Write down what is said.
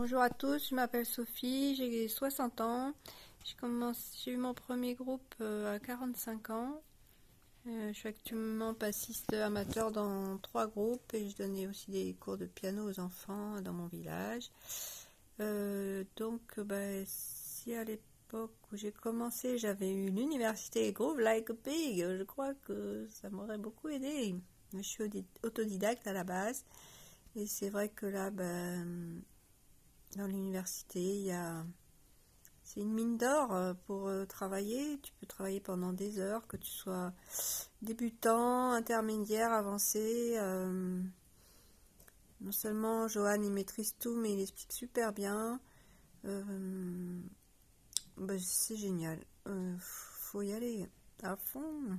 à tous, je m'appelle Sophie, j'ai 60 ans. J'ai eu mon premier groupe euh, à 45 ans. Euh, je suis actuellement bassiste amateur dans trois groupes et je donnais aussi des cours de piano aux enfants dans mon village. Euh, donc, bah, si à l'époque où j'ai commencé, j'avais eu l'université Groove Like a Pig, je crois que ça m'aurait beaucoup aidé. Je suis autodidacte à la base et c'est vrai que là, ben, dans l'université, il y a c'est une mine d'or euh, pour euh, travailler. Tu peux travailler pendant des heures, que tu sois débutant, intermédiaire, avancé. Euh, non seulement Johan il maîtrise tout, mais il explique super bien. Bah, c'est génial. faut y aller à fond.